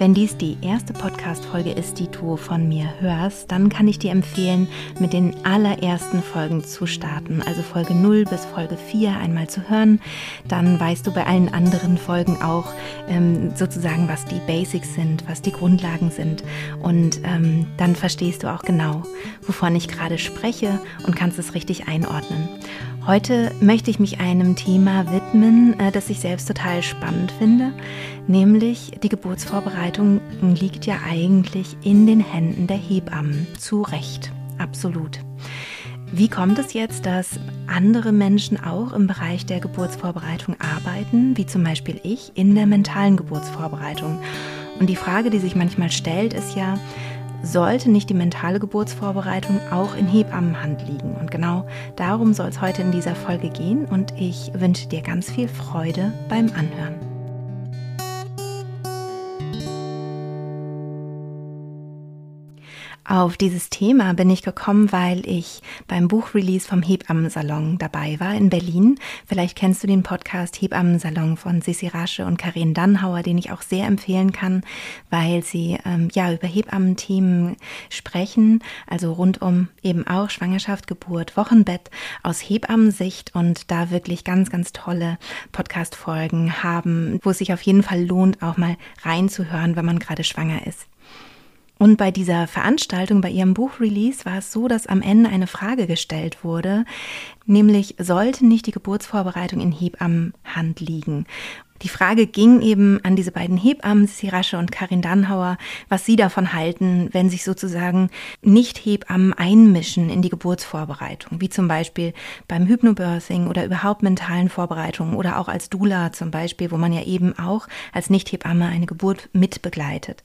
Wenn dies die erste Podcast-Folge ist, die du von mir hörst, dann kann ich dir empfehlen, mit den allerersten Folgen zu starten, also Folge 0 bis Folge 4 einmal zu hören. Dann weißt du bei allen anderen Folgen auch ähm, sozusagen, was die Basics sind, was die Grundlagen sind. Und ähm, dann verstehst du auch genau, wovon ich gerade spreche und kannst es richtig einordnen. Heute möchte ich mich einem Thema widmen, äh, das ich selbst total spannend finde, nämlich die Geburtsvorbereitung liegt ja eigentlich in den Händen der Hebammen. Zu Recht, absolut. Wie kommt es jetzt, dass andere Menschen auch im Bereich der Geburtsvorbereitung arbeiten, wie zum Beispiel ich in der mentalen Geburtsvorbereitung? Und die Frage, die sich manchmal stellt, ist ja, sollte nicht die mentale Geburtsvorbereitung auch in Hebammenhand liegen. Und genau darum soll es heute in dieser Folge gehen und ich wünsche dir ganz viel Freude beim Anhören. Auf dieses Thema bin ich gekommen, weil ich beim Buchrelease vom Hebammensalon dabei war in Berlin. Vielleicht kennst du den Podcast Hebammensalon von Sissi Rasche und Karin Dannhauer, den ich auch sehr empfehlen kann, weil sie ähm, ja über Hebammenthemen sprechen, also rund um eben auch Schwangerschaft, Geburt, Wochenbett aus Hebammensicht und da wirklich ganz, ganz tolle Podcast-Folgen haben, wo es sich auf jeden Fall lohnt, auch mal reinzuhören, wenn man gerade schwanger ist. Und bei dieser Veranstaltung, bei ihrem Buchrelease, war es so, dass am Ende eine Frage gestellt wurde, nämlich sollte nicht die Geburtsvorbereitung in Hebammenhand liegen? Die Frage ging eben an diese beiden Hebammen, Sirasche und Karin Dannhauer, was sie davon halten, wenn sich sozusagen Nicht-Hebammen einmischen in die Geburtsvorbereitung, wie zum Beispiel beim Hypnobirthing oder überhaupt mentalen Vorbereitungen oder auch als Dula zum Beispiel, wo man ja eben auch als Nicht-Hebamme eine Geburt mitbegleitet.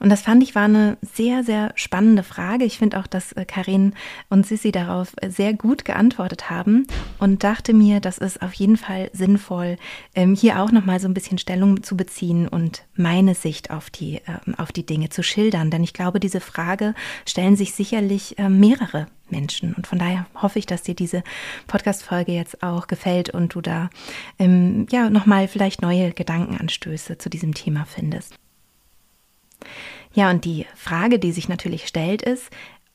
Und das fand ich war eine sehr, sehr spannende Frage. Ich finde auch, dass äh, Karin und Sissi darauf äh, sehr gut geantwortet haben und dachte mir, das ist auf jeden Fall sinnvoll, ähm, hier auch nochmal so ein bisschen Stellung zu beziehen und meine Sicht auf die, ähm, auf die Dinge zu schildern. Denn ich glaube, diese Frage stellen sich sicherlich ähm, mehrere Menschen. Und von daher hoffe ich, dass dir diese Podcast-Folge jetzt auch gefällt und du da ja nochmal vielleicht neue Gedankenanstöße zu diesem Thema findest. Ja, und die Frage, die sich natürlich stellt, ist,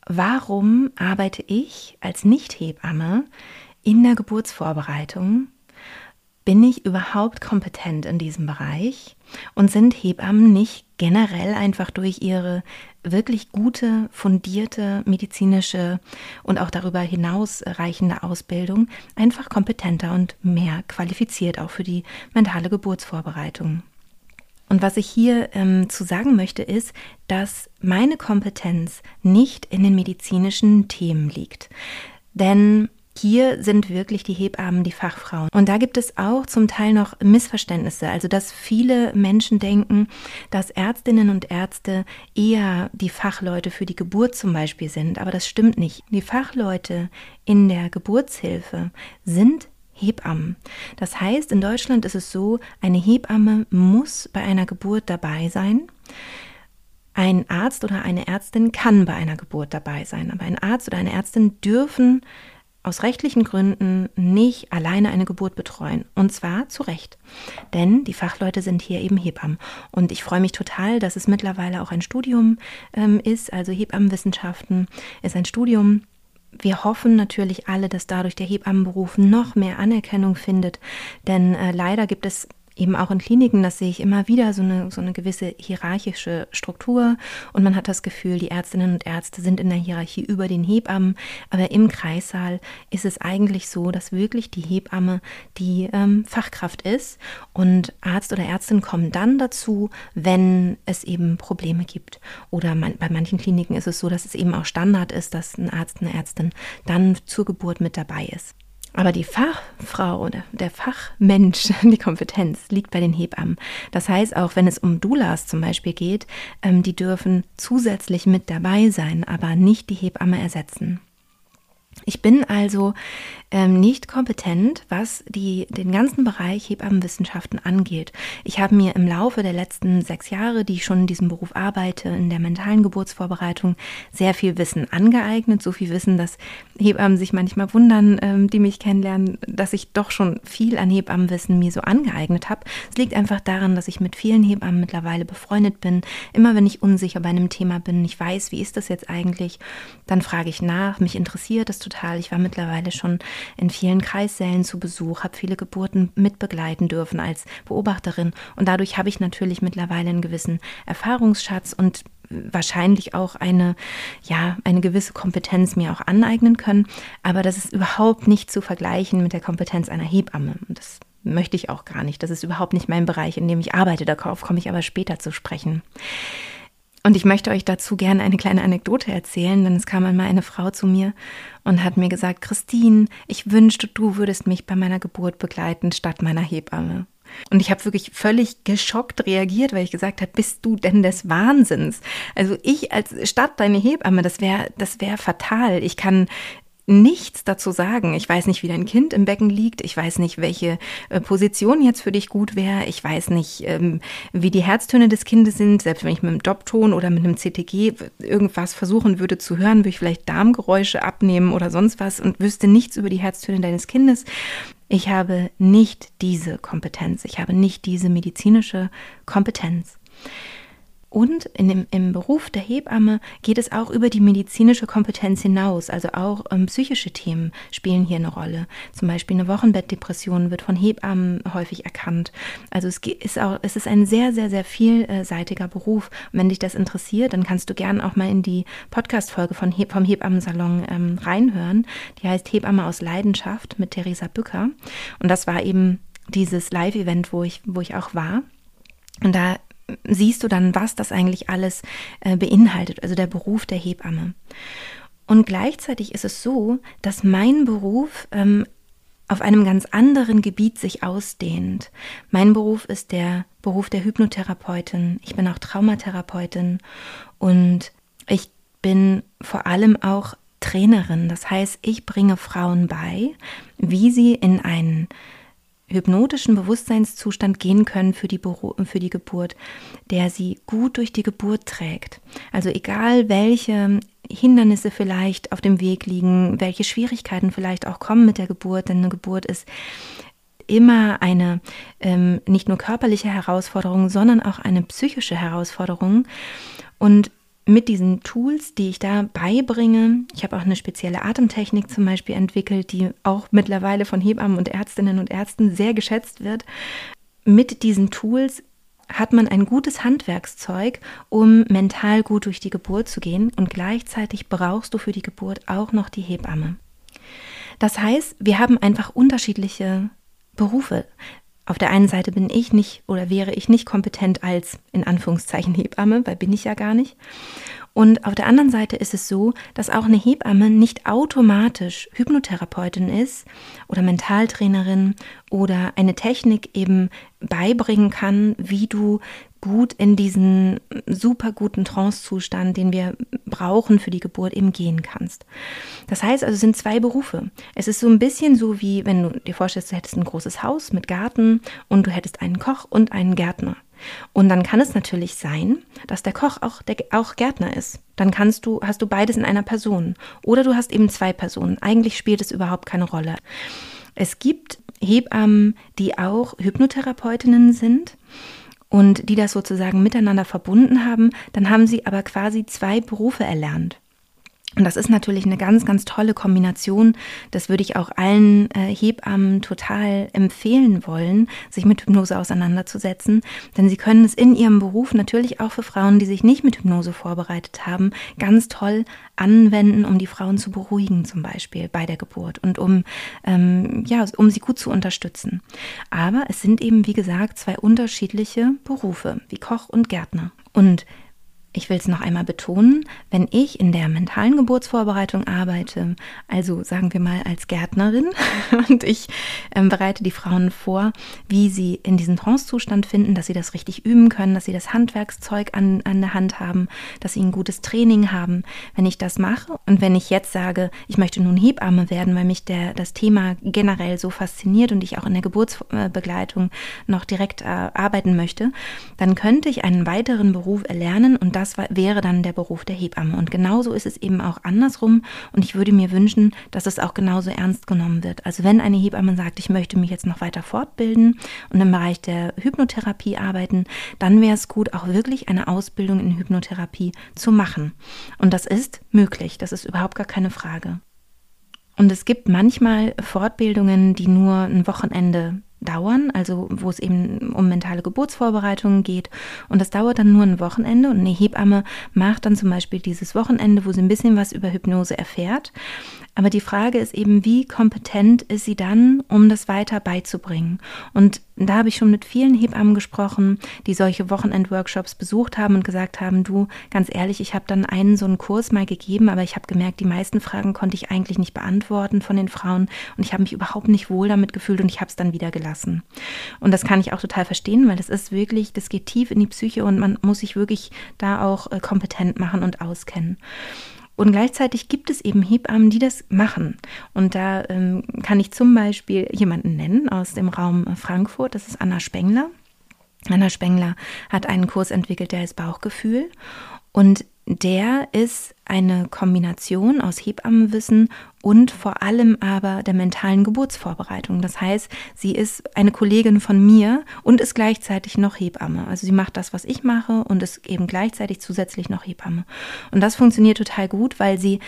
warum arbeite ich als Nicht-Hebamme in der Geburtsvorbereitung? Bin ich überhaupt kompetent in diesem Bereich? Und sind Hebammen nicht generell einfach durch ihre wirklich gute, fundierte medizinische und auch darüber hinaus reichende Ausbildung einfach kompetenter und mehr qualifiziert auch für die mentale Geburtsvorbereitung? Und was ich hier ähm, zu sagen möchte, ist, dass meine Kompetenz nicht in den medizinischen Themen liegt. Denn hier sind wirklich die Hebammen die Fachfrauen. Und da gibt es auch zum Teil noch Missverständnisse. Also, dass viele Menschen denken, dass Ärztinnen und Ärzte eher die Fachleute für die Geburt zum Beispiel sind. Aber das stimmt nicht. Die Fachleute in der Geburtshilfe sind Hebammen. Das heißt, in Deutschland ist es so, eine Hebamme muss bei einer Geburt dabei sein. Ein Arzt oder eine Ärztin kann bei einer Geburt dabei sein, aber ein Arzt oder eine Ärztin dürfen aus rechtlichen Gründen nicht alleine eine Geburt betreuen. Und zwar zu Recht. Denn die Fachleute sind hier eben Hebammen. Und ich freue mich total, dass es mittlerweile auch ein Studium ähm, ist. Also Hebammenwissenschaften ist ein Studium, wir hoffen natürlich alle, dass dadurch der Hebammenberuf noch mehr Anerkennung findet, denn äh, leider gibt es eben auch in Kliniken, das sehe ich immer wieder, so eine, so eine gewisse hierarchische Struktur und man hat das Gefühl, die Ärztinnen und Ärzte sind in der Hierarchie über den Hebammen, aber im Kreissaal ist es eigentlich so, dass wirklich die Hebamme die ähm, Fachkraft ist und Arzt oder Ärztin kommen dann dazu, wenn es eben Probleme gibt. Oder man, bei manchen Kliniken ist es so, dass es eben auch Standard ist, dass ein Arzt, eine Ärztin dann zur Geburt mit dabei ist. Aber die Fachfrau oder der Fachmensch, die Kompetenz liegt bei den Hebammen. Das heißt, auch wenn es um Doulas zum Beispiel geht, ähm, die dürfen zusätzlich mit dabei sein, aber nicht die Hebamme ersetzen. Ich bin also ähm, nicht kompetent, was die, den ganzen Bereich Hebammenwissenschaften angeht. Ich habe mir im Laufe der letzten sechs Jahre, die ich schon in diesem Beruf arbeite, in der mentalen Geburtsvorbereitung, sehr viel Wissen angeeignet. So viel Wissen, dass Hebammen sich manchmal wundern, ähm, die mich kennenlernen, dass ich doch schon viel an Hebammenwissen mir so angeeignet habe. Es liegt einfach daran, dass ich mit vielen Hebammen mittlerweile befreundet bin. Immer wenn ich unsicher bei einem Thema bin, ich weiß, wie ist das jetzt eigentlich, dann frage ich nach. Mich interessiert das total. Ich war mittlerweile schon in vielen Kreissälen zu Besuch, habe viele Geburten mitbegleiten dürfen als Beobachterin und dadurch habe ich natürlich mittlerweile einen gewissen Erfahrungsschatz und wahrscheinlich auch eine, ja, eine gewisse Kompetenz mir auch aneignen können. Aber das ist überhaupt nicht zu vergleichen mit der Kompetenz einer Hebamme. Und das möchte ich auch gar nicht. Das ist überhaupt nicht mein Bereich, in dem ich arbeite. Darauf komme ich aber später zu sprechen. Und ich möchte euch dazu gerne eine kleine Anekdote erzählen, denn es kam einmal eine Frau zu mir und hat mir gesagt, Christine, ich wünschte, du würdest mich bei meiner Geburt begleiten statt meiner Hebamme. Und ich habe wirklich völlig geschockt reagiert, weil ich gesagt habe, bist du denn des Wahnsinns? Also ich als statt deine Hebamme, das wäre das wäre fatal. Ich kann nichts dazu sagen. Ich weiß nicht, wie dein Kind im Becken liegt. Ich weiß nicht, welche äh, Position jetzt für dich gut wäre. Ich weiß nicht, ähm, wie die Herztöne des Kindes sind. Selbst wenn ich mit einem Doppton oder mit einem CTG irgendwas versuchen würde zu hören, würde ich vielleicht Darmgeräusche abnehmen oder sonst was und wüsste nichts über die Herztöne deines Kindes. Ich habe nicht diese Kompetenz. Ich habe nicht diese medizinische Kompetenz. Und in dem, im Beruf der Hebamme geht es auch über die medizinische Kompetenz hinaus. Also auch ähm, psychische Themen spielen hier eine Rolle. Zum Beispiel eine Wochenbettdepression wird von Hebammen häufig erkannt. Also es ist auch, es ist ein sehr, sehr, sehr vielseitiger Beruf. Und wenn dich das interessiert, dann kannst du gerne auch mal in die Podcast-Folge von He vom Hebammensalon ähm, reinhören. Die heißt Hebamme aus Leidenschaft mit Theresa Bücker. Und das war eben dieses Live-Event, wo ich, wo ich auch war. Und da siehst du dann, was das eigentlich alles äh, beinhaltet, also der Beruf der Hebamme. Und gleichzeitig ist es so, dass mein Beruf ähm, auf einem ganz anderen Gebiet sich ausdehnt. Mein Beruf ist der Beruf der Hypnotherapeutin. Ich bin auch Traumatherapeutin und ich bin vor allem auch Trainerin. Das heißt, ich bringe Frauen bei, wie sie in einen hypnotischen Bewusstseinszustand gehen können für die, für die Geburt, der sie gut durch die Geburt trägt. Also egal welche Hindernisse vielleicht auf dem Weg liegen, welche Schwierigkeiten vielleicht auch kommen mit der Geburt, denn eine Geburt ist immer eine ähm, nicht nur körperliche Herausforderung, sondern auch eine psychische Herausforderung. Und mit diesen Tools, die ich da beibringe, ich habe auch eine spezielle Atemtechnik zum Beispiel entwickelt, die auch mittlerweile von Hebammen und Ärztinnen und Ärzten sehr geschätzt wird. Mit diesen Tools hat man ein gutes Handwerkszeug, um mental gut durch die Geburt zu gehen und gleichzeitig brauchst du für die Geburt auch noch die Hebamme. Das heißt, wir haben einfach unterschiedliche Berufe. Auf der einen Seite bin ich nicht oder wäre ich nicht kompetent als in Anführungszeichen Hebamme, weil bin ich ja gar nicht. Und auf der anderen Seite ist es so, dass auch eine Hebamme nicht automatisch Hypnotherapeutin ist oder Mentaltrainerin oder eine Technik eben beibringen kann, wie du gut in diesen super guten Trancezustand, den wir brauchen für die Geburt, eben gehen kannst. Das heißt also, es sind zwei Berufe. Es ist so ein bisschen so wie, wenn du dir vorstellst, du hättest ein großes Haus mit Garten und du hättest einen Koch und einen Gärtner. Und dann kann es natürlich sein, dass der Koch auch, der, auch Gärtner ist. Dann kannst du, hast du beides in einer Person. Oder du hast eben zwei Personen. Eigentlich spielt es überhaupt keine Rolle. Es gibt Hebammen, die auch Hypnotherapeutinnen sind und die das sozusagen miteinander verbunden haben, dann haben sie aber quasi zwei Berufe erlernt. Und das ist natürlich eine ganz, ganz tolle Kombination. Das würde ich auch allen äh, Hebammen total empfehlen wollen, sich mit Hypnose auseinanderzusetzen. Denn sie können es in ihrem Beruf natürlich auch für Frauen, die sich nicht mit Hypnose vorbereitet haben, ganz toll anwenden, um die Frauen zu beruhigen, zum Beispiel bei der Geburt und um, ähm, ja, um sie gut zu unterstützen. Aber es sind eben, wie gesagt, zwei unterschiedliche Berufe, wie Koch und Gärtner. Und ich will es noch einmal betonen, wenn ich in der mentalen Geburtsvorbereitung arbeite, also sagen wir mal als Gärtnerin, und ich ähm, bereite die Frauen vor, wie sie in diesen Trancezustand finden, dass sie das richtig üben können, dass sie das Handwerkszeug an, an der Hand haben, dass sie ein gutes Training haben. Wenn ich das mache und wenn ich jetzt sage, ich möchte nun Hebamme werden, weil mich der, das Thema generell so fasziniert und ich auch in der Geburtsbegleitung noch direkt äh, arbeiten möchte, dann könnte ich einen weiteren Beruf erlernen und das das wäre dann der Beruf der Hebamme. Und genauso ist es eben auch andersrum. Und ich würde mir wünschen, dass es auch genauso ernst genommen wird. Also wenn eine Hebamme sagt, ich möchte mich jetzt noch weiter fortbilden und im Bereich der Hypnotherapie arbeiten, dann wäre es gut, auch wirklich eine Ausbildung in Hypnotherapie zu machen. Und das ist möglich. Das ist überhaupt gar keine Frage. Und es gibt manchmal Fortbildungen, die nur ein Wochenende dauern, also wo es eben um mentale Geburtsvorbereitungen geht. Und das dauert dann nur ein Wochenende und eine Hebamme macht dann zum Beispiel dieses Wochenende, wo sie ein bisschen was über Hypnose erfährt. Aber die Frage ist eben, wie kompetent ist sie dann, um das weiter beizubringen? Und da habe ich schon mit vielen Hebammen gesprochen, die solche Wochenend-Workshops besucht haben und gesagt haben, du, ganz ehrlich, ich habe dann einen so einen Kurs mal gegeben, aber ich habe gemerkt, die meisten Fragen konnte ich eigentlich nicht beantworten von den Frauen und ich habe mich überhaupt nicht wohl damit gefühlt und ich habe es dann wieder gelassen. Und das kann ich auch total verstehen, weil das ist wirklich, das geht tief in die Psyche und man muss sich wirklich da auch äh, kompetent machen und auskennen. Und gleichzeitig gibt es eben Hebammen, die das machen. Und da ähm, kann ich zum Beispiel jemanden nennen aus dem Raum Frankfurt, das ist Anna Spengler. Anna Spengler hat einen Kurs entwickelt, der heißt Bauchgefühl. Und der ist eine Kombination aus Hebammenwissen und vor allem aber der mentalen Geburtsvorbereitung. Das heißt, sie ist eine Kollegin von mir und ist gleichzeitig noch Hebamme. Also sie macht das, was ich mache und ist eben gleichzeitig zusätzlich noch Hebamme. Und das funktioniert total gut, weil sie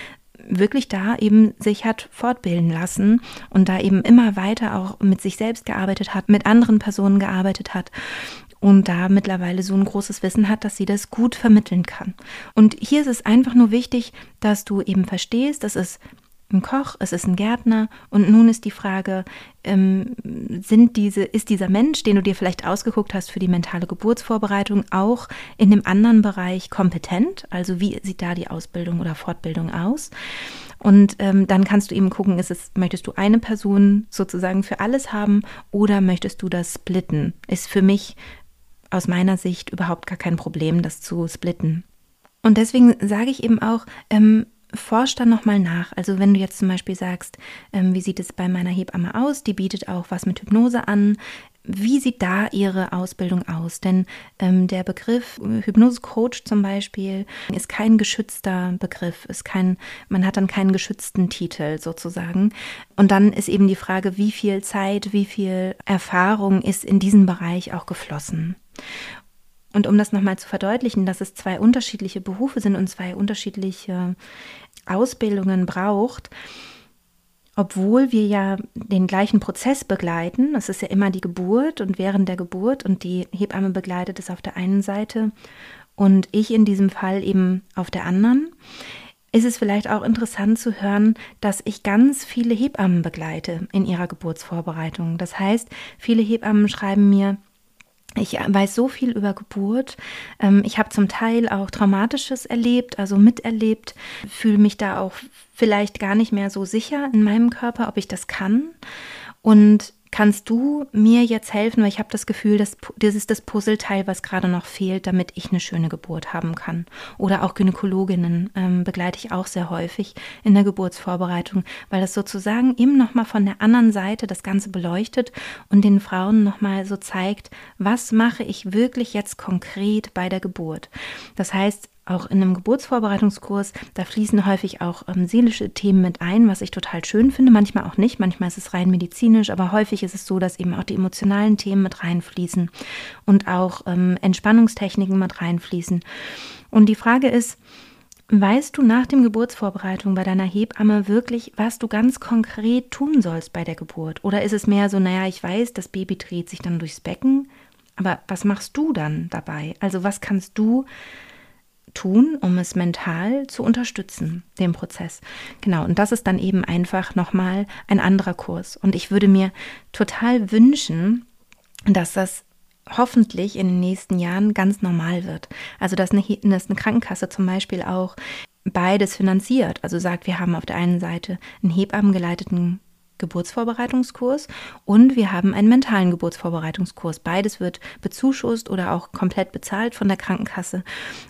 wirklich da eben sich hat fortbilden lassen und da eben immer weiter auch mit sich selbst gearbeitet hat, mit anderen Personen gearbeitet hat und da mittlerweile so ein großes Wissen hat, dass sie das gut vermitteln kann. Und hier ist es einfach nur wichtig, dass du eben verstehst, dass es ein Koch, es ist ein Gärtner und nun ist die Frage, ähm, sind diese, ist dieser Mensch, den du dir vielleicht ausgeguckt hast für die mentale Geburtsvorbereitung, auch in dem anderen Bereich kompetent? Also wie sieht da die Ausbildung oder Fortbildung aus? Und ähm, dann kannst du eben gucken, ist es, möchtest du eine Person sozusagen für alles haben oder möchtest du das splitten? Ist für mich aus meiner Sicht überhaupt gar kein Problem, das zu splitten. Und deswegen sage ich eben auch, ähm, forsch dann nochmal nach. Also wenn du jetzt zum Beispiel sagst, ähm, wie sieht es bei meiner Hebamme aus? Die bietet auch was mit Hypnose an. Wie sieht da Ihre Ausbildung aus? Denn ähm, der Begriff Hypnose-Coach zum Beispiel ist kein geschützter Begriff, ist kein, man hat dann keinen geschützten Titel sozusagen. Und dann ist eben die Frage, wie viel Zeit, wie viel Erfahrung ist in diesen Bereich auch geflossen. Und um das nochmal zu verdeutlichen, dass es zwei unterschiedliche Berufe sind und zwei unterschiedliche Ausbildungen braucht, obwohl wir ja den gleichen Prozess begleiten, es ist ja immer die Geburt und während der Geburt und die Hebamme begleitet es auf der einen Seite und ich in diesem Fall eben auf der anderen, ist es vielleicht auch interessant zu hören, dass ich ganz viele Hebammen begleite in ihrer Geburtsvorbereitung. Das heißt, viele Hebammen schreiben mir, ich weiß so viel über Geburt. Ähm, ich habe zum Teil auch Traumatisches erlebt, also miterlebt, fühle mich da auch vielleicht gar nicht mehr so sicher in meinem Körper, ob ich das kann. Und Kannst du mir jetzt helfen, weil ich habe das Gefühl, dass das ist das Puzzleteil, was gerade noch fehlt, damit ich eine schöne Geburt haben kann. Oder auch Gynäkologinnen ähm, begleite ich auch sehr häufig in der Geburtsvorbereitung, weil das sozusagen eben nochmal von der anderen Seite das Ganze beleuchtet und den Frauen nochmal so zeigt, was mache ich wirklich jetzt konkret bei der Geburt. Das heißt, auch in einem Geburtsvorbereitungskurs, da fließen häufig auch ähm, seelische Themen mit ein, was ich total schön finde. Manchmal auch nicht, manchmal ist es rein medizinisch, aber häufig ist es so, dass eben auch die emotionalen Themen mit reinfließen und auch ähm, Entspannungstechniken mit reinfließen. Und die Frage ist, Weißt du nach dem Geburtsvorbereitung bei deiner Hebamme wirklich, was du ganz konkret tun sollst bei der Geburt? Oder ist es mehr so, naja, ich weiß, das Baby dreht sich dann durchs Becken, aber was machst du dann dabei? Also was kannst du tun, um es mental zu unterstützen, den Prozess. Genau, und das ist dann eben einfach nochmal ein anderer Kurs. Und ich würde mir total wünschen, dass das hoffentlich in den nächsten Jahren ganz normal wird. Also dass eine, dass eine Krankenkasse zum Beispiel auch beides finanziert. Also sagt, wir haben auf der einen Seite einen hebammengeleiteten Geburtsvorbereitungskurs und wir haben einen mentalen Geburtsvorbereitungskurs. Beides wird bezuschusst oder auch komplett bezahlt von der Krankenkasse.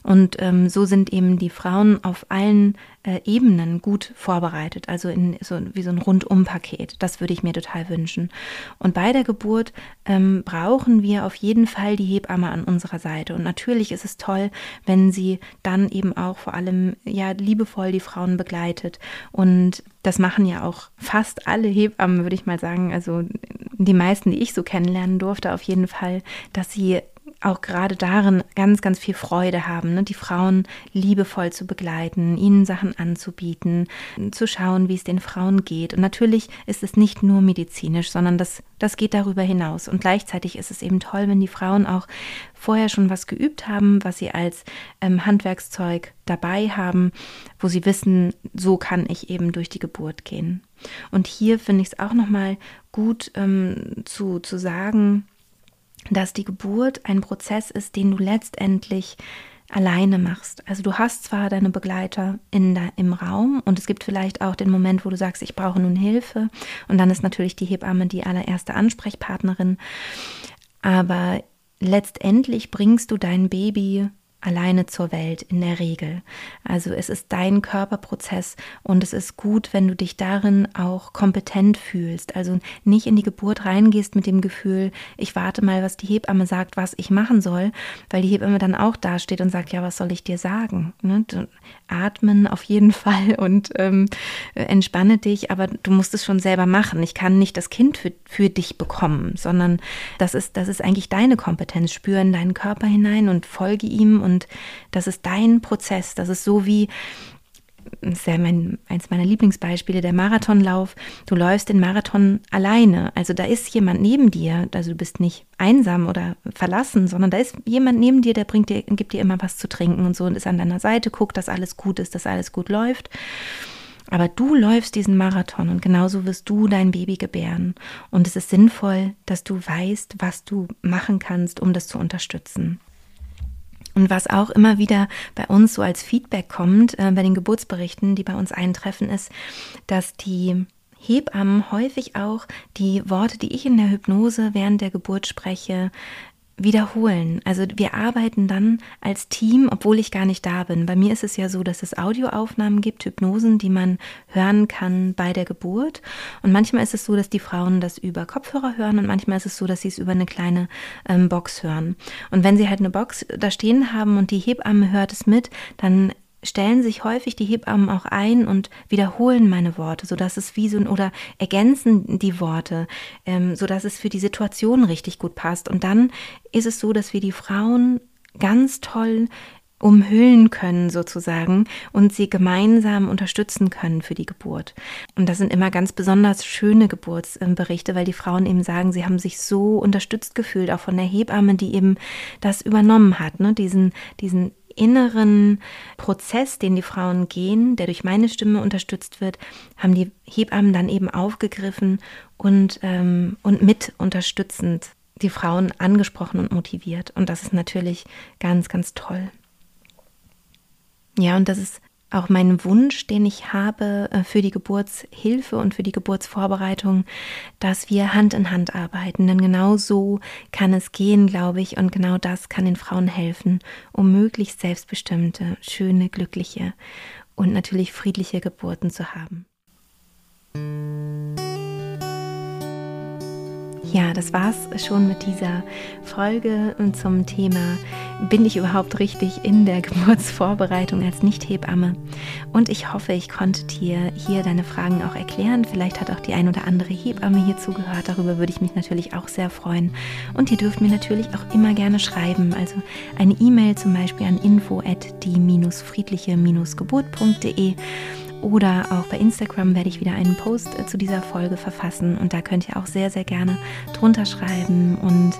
Und ähm, so sind eben die Frauen auf allen äh, Ebenen gut vorbereitet, also in so wie so ein Rundumpaket. Das würde ich mir total wünschen. Und bei der Geburt ähm, brauchen wir auf jeden Fall die Hebamme an unserer Seite. Und natürlich ist es toll, wenn sie dann eben auch vor allem ja liebevoll die Frauen begleitet. Und das machen ja auch fast alle Hebammen, würde ich mal sagen. Also die meisten, die ich so kennenlernen durfte, auf jeden Fall, dass sie auch gerade darin ganz, ganz viel Freude haben, ne? die Frauen liebevoll zu begleiten, ihnen Sachen anzubieten, zu schauen, wie es den Frauen geht. Und natürlich ist es nicht nur medizinisch, sondern das, das geht darüber hinaus. Und gleichzeitig ist es eben toll, wenn die Frauen auch vorher schon was geübt haben, was sie als ähm, Handwerkszeug dabei haben, wo sie wissen, so kann ich eben durch die Geburt gehen. Und hier finde ich es auch nochmal gut ähm, zu, zu sagen, dass die Geburt ein Prozess ist, den du letztendlich alleine machst. Also du hast zwar deine Begleiter in der, im Raum und es gibt vielleicht auch den Moment, wo du sagst, ich brauche nun Hilfe und dann ist natürlich die Hebamme die allererste Ansprechpartnerin, aber letztendlich bringst du dein Baby alleine zur Welt in der Regel. Also es ist dein Körperprozess und es ist gut, wenn du dich darin auch kompetent fühlst. Also nicht in die Geburt reingehst mit dem Gefühl, ich warte mal, was die Hebamme sagt, was ich machen soll, weil die Hebamme dann auch dasteht und sagt, ja, was soll ich dir sagen? Ne? Atmen auf jeden Fall und ähm, entspanne dich, aber du musst es schon selber machen. Ich kann nicht das Kind für, für dich bekommen, sondern das ist, das ist eigentlich deine Kompetenz. Spüre in deinen Körper hinein und folge ihm und das ist dein Prozess. Das ist so wie, das ist ja mein, eins meiner Lieblingsbeispiele, der Marathonlauf. Du läufst den Marathon alleine. Also da ist jemand neben dir. Also du bist nicht einsam oder verlassen, sondern da ist jemand neben dir, der bringt dir, gibt dir immer was zu trinken und so und ist an deiner Seite, guckt, dass alles gut ist, dass alles gut läuft. Aber du läufst diesen Marathon und genauso wirst du dein Baby gebären. Und es ist sinnvoll, dass du weißt, was du machen kannst, um das zu unterstützen. Und was auch immer wieder bei uns so als Feedback kommt, äh, bei den Geburtsberichten, die bei uns eintreffen, ist, dass die Hebammen häufig auch die Worte, die ich in der Hypnose während der Geburt spreche, wiederholen. Also wir arbeiten dann als Team, obwohl ich gar nicht da bin. Bei mir ist es ja so, dass es Audioaufnahmen gibt, Hypnosen, die man hören kann bei der Geburt. Und manchmal ist es so, dass die Frauen das über Kopfhörer hören und manchmal ist es so, dass sie es über eine kleine ähm, Box hören. Und wenn sie halt eine Box da stehen haben und die Hebamme hört es mit, dann stellen sich häufig die Hebammen auch ein und wiederholen meine Worte, sodass es wie so oder ergänzen die Worte, ähm, sodass es für die Situation richtig gut passt. Und dann ist es so, dass wir die Frauen ganz toll umhüllen können sozusagen und sie gemeinsam unterstützen können für die Geburt. Und das sind immer ganz besonders schöne Geburtsberichte, weil die Frauen eben sagen, sie haben sich so unterstützt gefühlt, auch von der Hebamme, die eben das übernommen hat, ne? diesen, diesen inneren Prozess, den die Frauen gehen, der durch meine Stimme unterstützt wird, haben die Hebammen dann eben aufgegriffen und, ähm, und mit unterstützend die Frauen angesprochen und motiviert. Und das ist natürlich ganz, ganz toll. Ja, und das ist auch mein Wunsch, den ich habe äh, für die Geburtshilfe und für die Geburtsvorbereitung, dass wir Hand in Hand arbeiten. Denn genau so kann es gehen, glaube ich, und genau das kann den Frauen helfen, um möglichst selbstbestimmte, schöne, glückliche und natürlich friedliche Geburten zu haben. Ja, das war's schon mit dieser Folge zum Thema Bin ich überhaupt richtig in der Geburtsvorbereitung als Nicht-Hebamme? Und ich hoffe, ich konnte dir hier deine Fragen auch erklären. Vielleicht hat auch die ein oder andere Hebamme hier zugehört. Darüber würde ich mich natürlich auch sehr freuen. Und ihr dürft mir natürlich auch immer gerne schreiben. Also eine E-Mail zum Beispiel an info at die-friedliche-geburt.de oder auch bei Instagram werde ich wieder einen Post äh, zu dieser Folge verfassen und da könnt ihr auch sehr, sehr gerne drunter schreiben und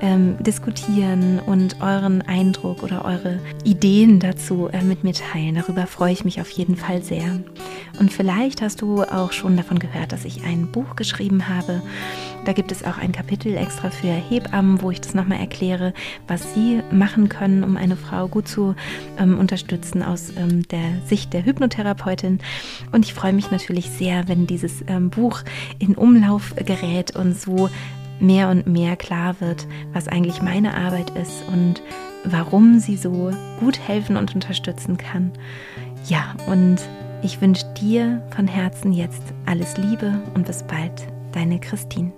ähm, diskutieren und euren Eindruck oder eure Ideen dazu äh, mit mir teilen. Darüber freue ich mich auf jeden Fall sehr. Und vielleicht hast du auch schon davon gehört, dass ich ein Buch geschrieben habe Da gibt es auch ein Kapitel extra für Hebammen, wo ich das nochmal erkläre, was sie machen können, um eine Frau gut zu ähm, unterstützen aus ähm, der Sicht der Hypnotherapeutin. Und ich freue mich natürlich sehr, wenn dieses ähm, Buch in Umlauf gerät und so mehr und mehr klar wird, was eigentlich meine Arbeit ist und warum sie so gut helfen und unterstützen kann. Ja, und ich wünsche dir von Herzen jetzt alles Liebe und bis bald, deine Christine.